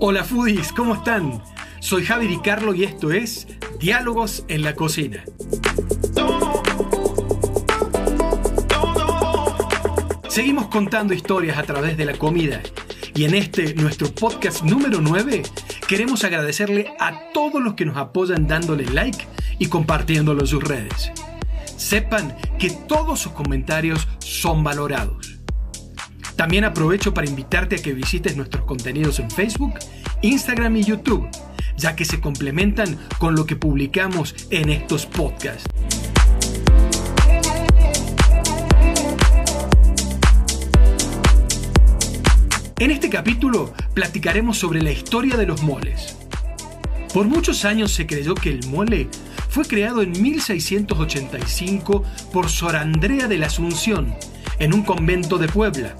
Hola foodies, ¿cómo están? Soy Javi Di Carlo y esto es Diálogos en la Cocina. Seguimos contando historias a través de la comida y en este, nuestro podcast número 9, queremos agradecerle a todos los que nos apoyan dándole like y compartiéndolo en sus redes. Sepan que todos sus comentarios son valorados. También aprovecho para invitarte a que visites nuestros contenidos en Facebook, Instagram y YouTube, ya que se complementan con lo que publicamos en estos podcasts. En este capítulo platicaremos sobre la historia de los moles. Por muchos años se creyó que el mole fue creado en 1685 por Sor Andrea de la Asunción en un convento de Puebla,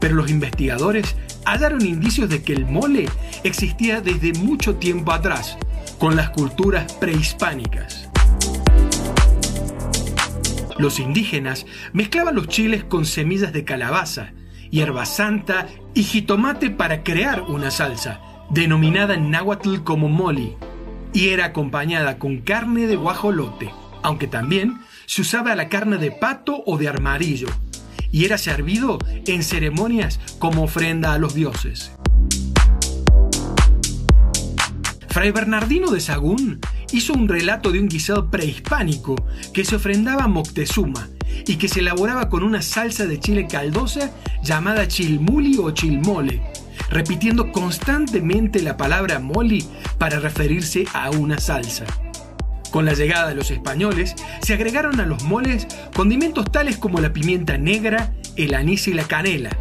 pero los investigadores hallaron indicios de que el mole existía desde mucho tiempo atrás, con las culturas prehispánicas. Los indígenas mezclaban los chiles con semillas de calabaza, hierba santa y jitomate para crear una salsa, denominada en náhuatl como moli, y era acompañada con carne de guajolote, aunque también se usaba la carne de pato o de armadillo, y era servido en ceremonias como ofrenda a los dioses. Fray Bernardino de Sagún hizo un relato de un guisado prehispánico que se ofrendaba a Moctezuma y que se elaboraba con una salsa de chile caldosa llamada chilmuli o chilmole, repitiendo constantemente la palabra moli para referirse a una salsa. Con la llegada de los españoles, se agregaron a los moles condimentos tales como la pimienta negra, el anís y la canela,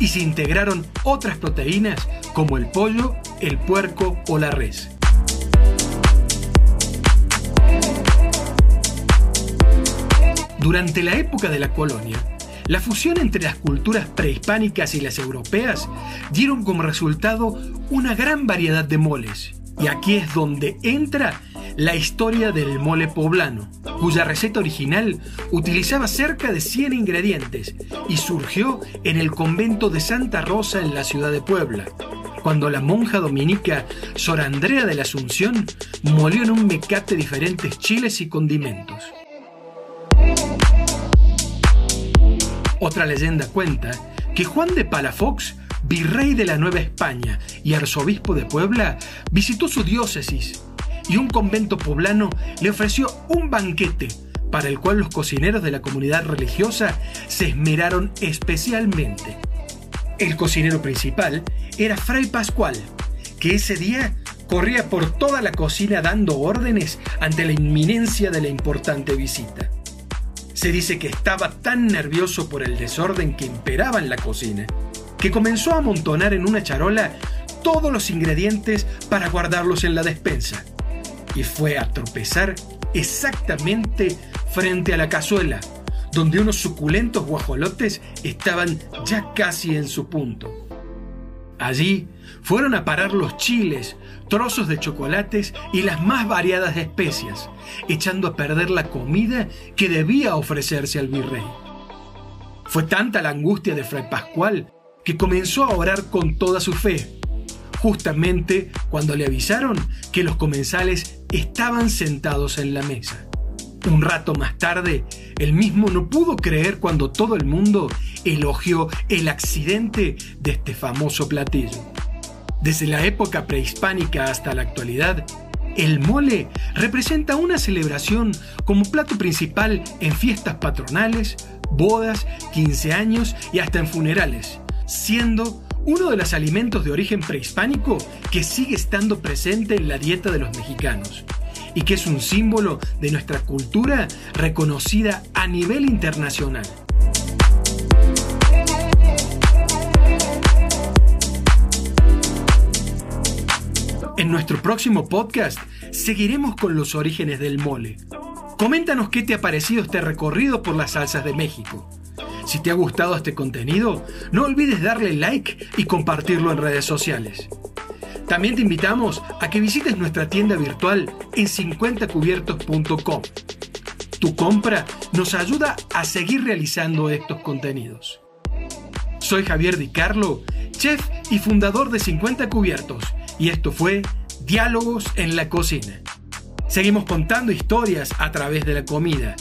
y se integraron otras proteínas como el pollo, el puerco o la res. Durante la época de la colonia, la fusión entre las culturas prehispánicas y las europeas dieron como resultado una gran variedad de moles. Y aquí es donde entra la historia del mole poblano, cuya receta original utilizaba cerca de 100 ingredientes y surgió en el convento de Santa Rosa en la ciudad de Puebla, cuando la monja dominica Sor Andrea de la Asunción molió en un mecate diferentes chiles y condimentos. Otra leyenda cuenta que Juan de Palafox, virrey de la Nueva España y arzobispo de Puebla, visitó su diócesis y un convento poblano le ofreció un banquete para el cual los cocineros de la comunidad religiosa se esmeraron especialmente. El cocinero principal era Fray Pascual, que ese día corría por toda la cocina dando órdenes ante la inminencia de la importante visita. Se dice que estaba tan nervioso por el desorden que imperaba en la cocina, que comenzó a amontonar en una charola todos los ingredientes para guardarlos en la despensa. Y fue a tropezar exactamente frente a la cazuela, donde unos suculentos guajolotes estaban ya casi en su punto. Allí fueron a parar los chiles, trozos de chocolates y las más variadas especias, echando a perder la comida que debía ofrecerse al virrey. Fue tanta la angustia de Fray Pascual que comenzó a orar con toda su fe, justamente cuando le avisaron que los comensales estaban sentados en la mesa. Un rato más tarde, él mismo no pudo creer cuando todo el mundo elogió el accidente de este famoso platillo. Desde la época prehispánica hasta la actualidad, el mole representa una celebración como plato principal en fiestas patronales, bodas, 15 años y hasta en funerales, siendo uno de los alimentos de origen prehispánico que sigue estando presente en la dieta de los mexicanos y que es un símbolo de nuestra cultura reconocida a nivel internacional. En nuestro próximo podcast seguiremos con los orígenes del mole. Coméntanos qué te ha parecido este recorrido por las salsas de México. Si te ha gustado este contenido, no olvides darle like y compartirlo en redes sociales. También te invitamos a que visites nuestra tienda virtual en 50cubiertos.com. Tu compra nos ayuda a seguir realizando estos contenidos. Soy Javier Di Carlo, chef y fundador de 50 Cubiertos, y esto fue Diálogos en la Cocina. Seguimos contando historias a través de la comida.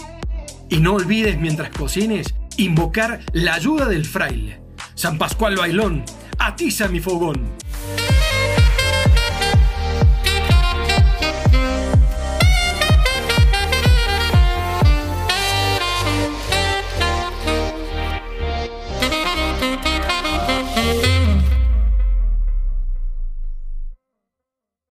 Y no olvides mientras cocines invocar la ayuda del fraile. San Pascual Bailón, atiza mi fogón.